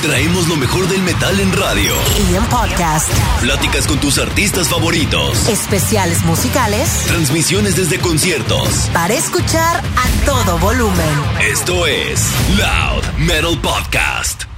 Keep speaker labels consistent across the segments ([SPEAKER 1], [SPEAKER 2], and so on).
[SPEAKER 1] Traemos lo mejor del metal en radio.
[SPEAKER 2] Y en podcast.
[SPEAKER 1] Pláticas con tus artistas favoritos.
[SPEAKER 2] Especiales musicales.
[SPEAKER 1] Transmisiones desde conciertos.
[SPEAKER 2] Para escuchar a todo volumen.
[SPEAKER 1] Esto es Loud Metal Podcast.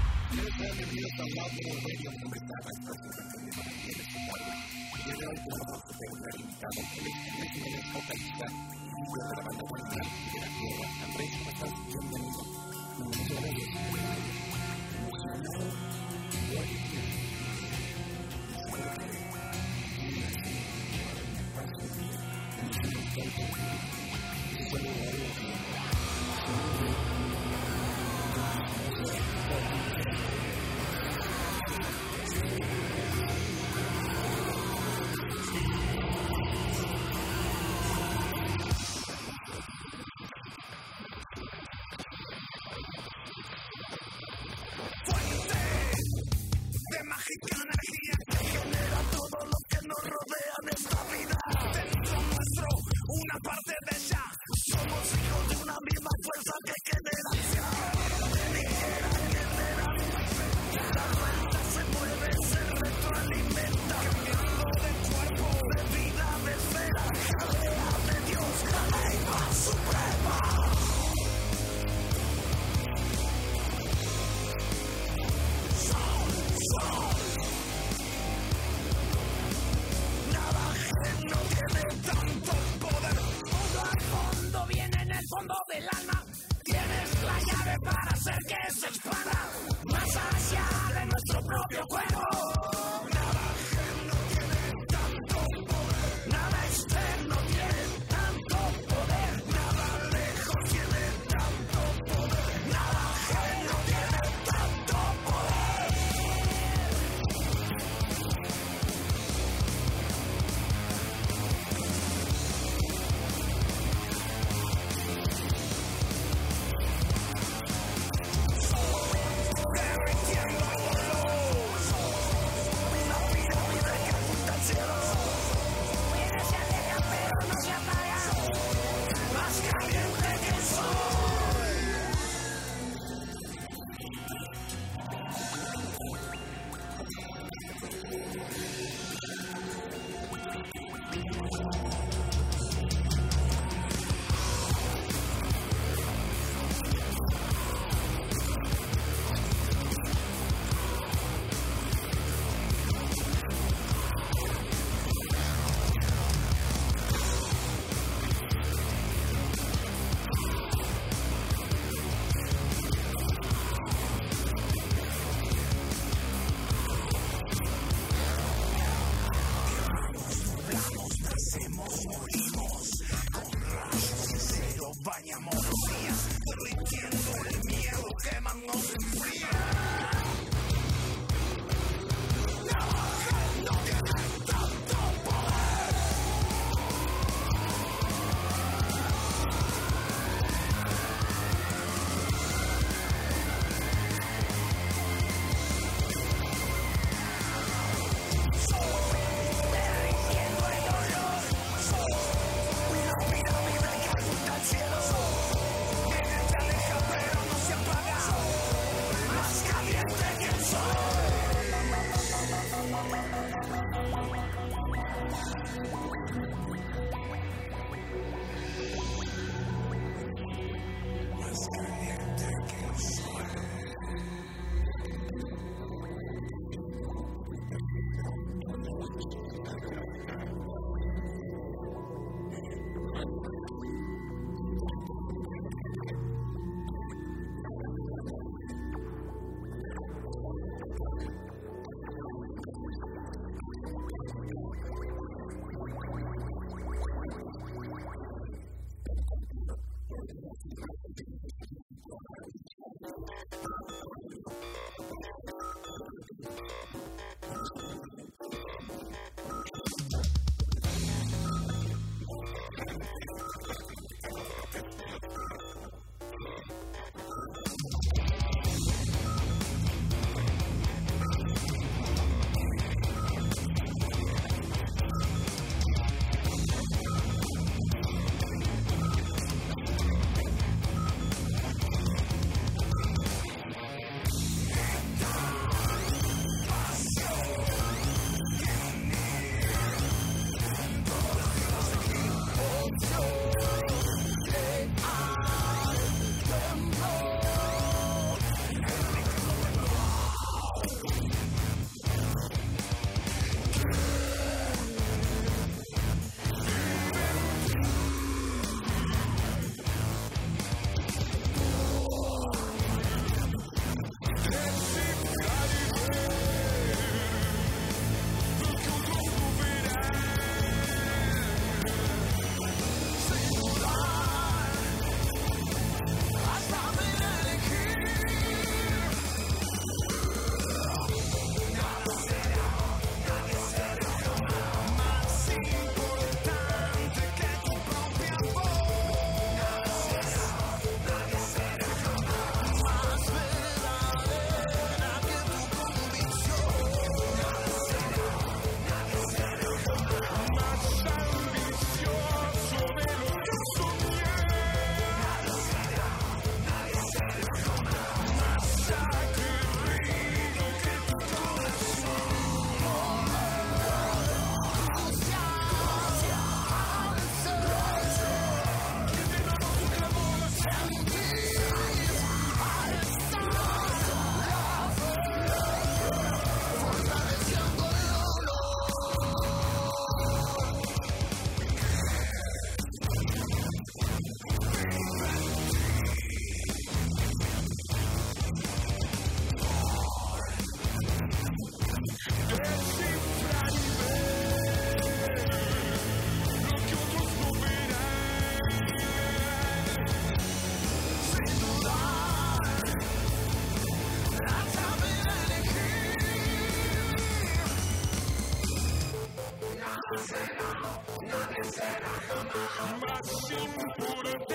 [SPEAKER 3] Jamás importante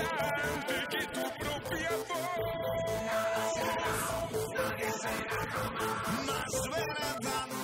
[SPEAKER 3] que tu voz. Más.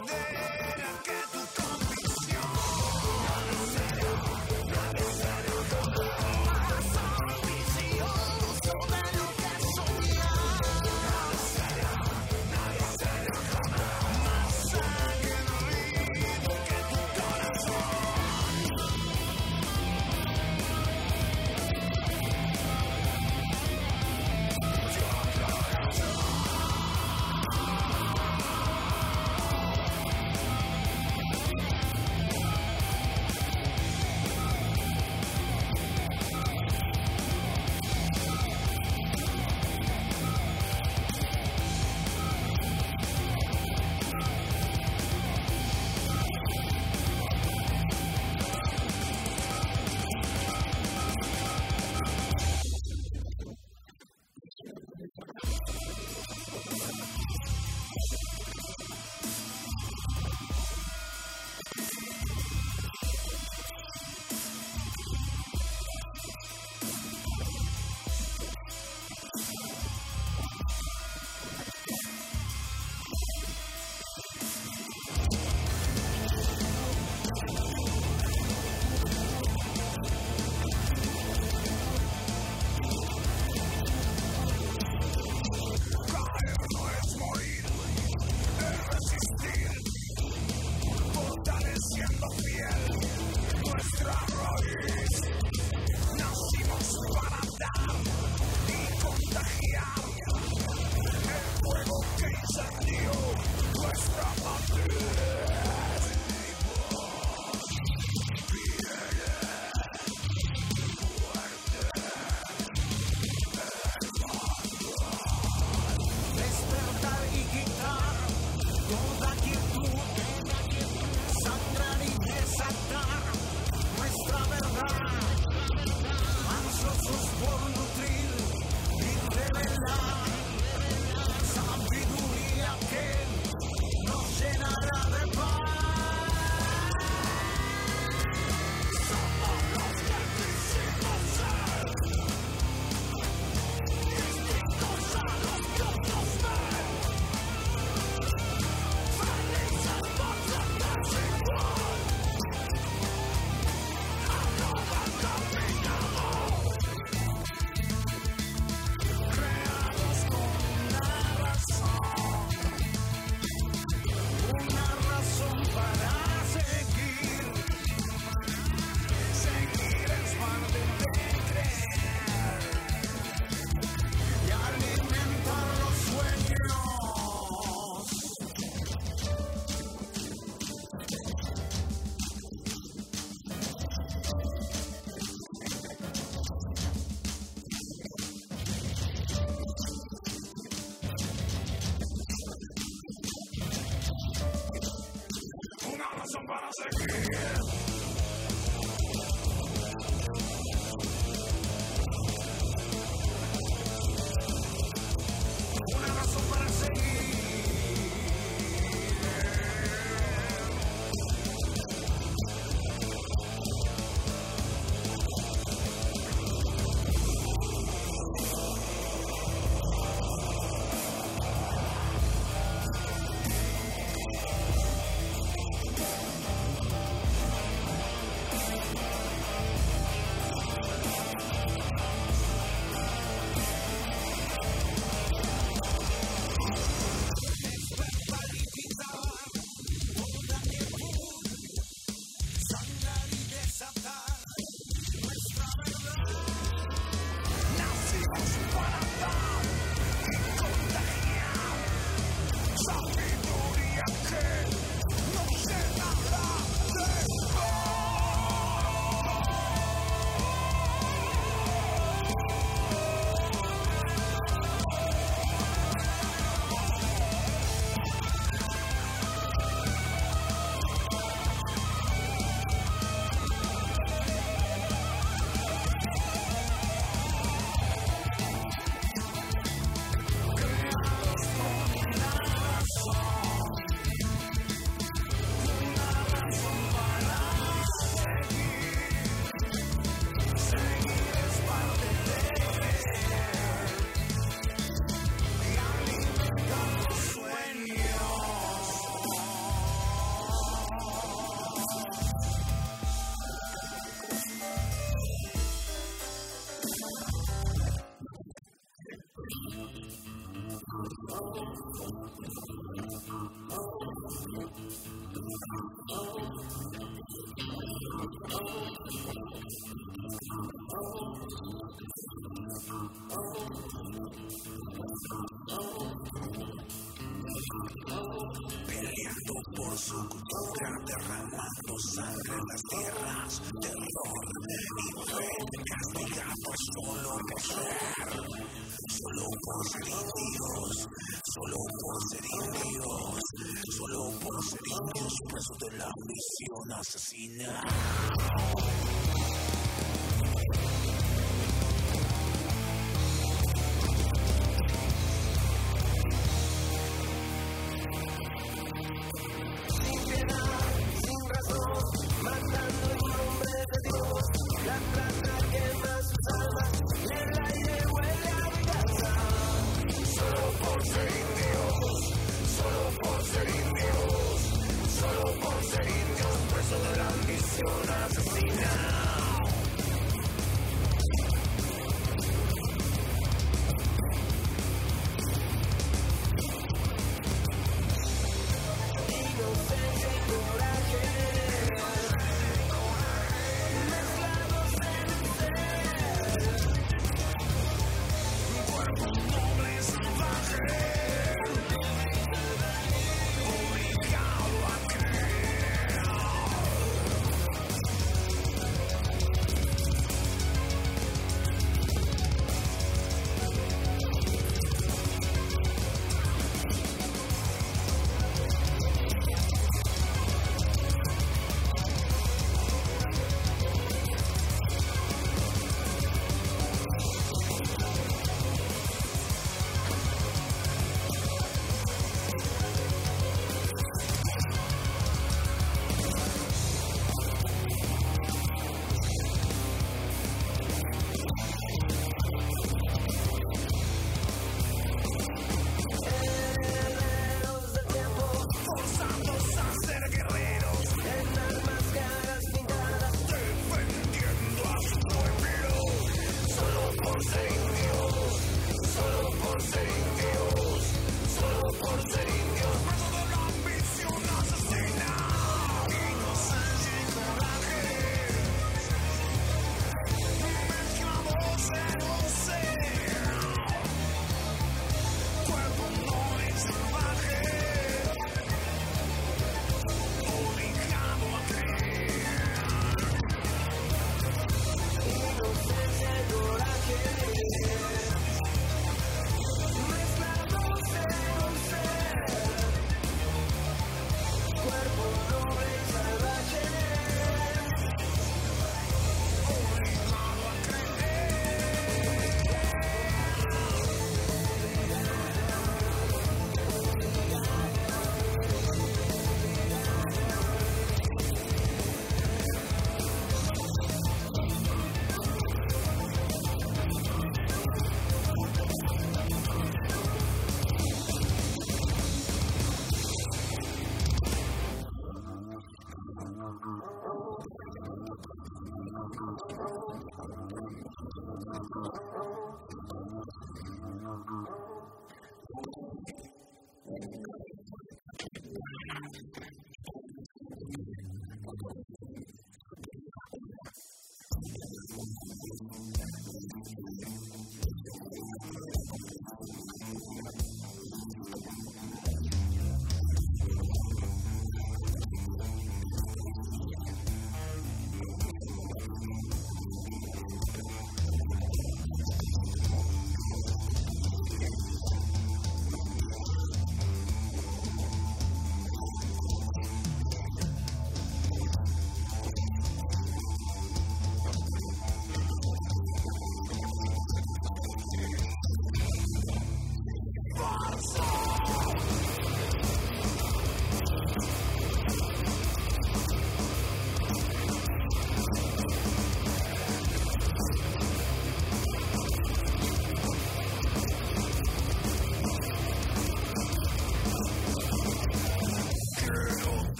[SPEAKER 3] para seguir. Las tierras, terror y fe, castigados solo por ser, solo por ser indios, solo por ser indios, solo por ser indios, presos de la misión asesina.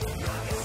[SPEAKER 3] Convicción.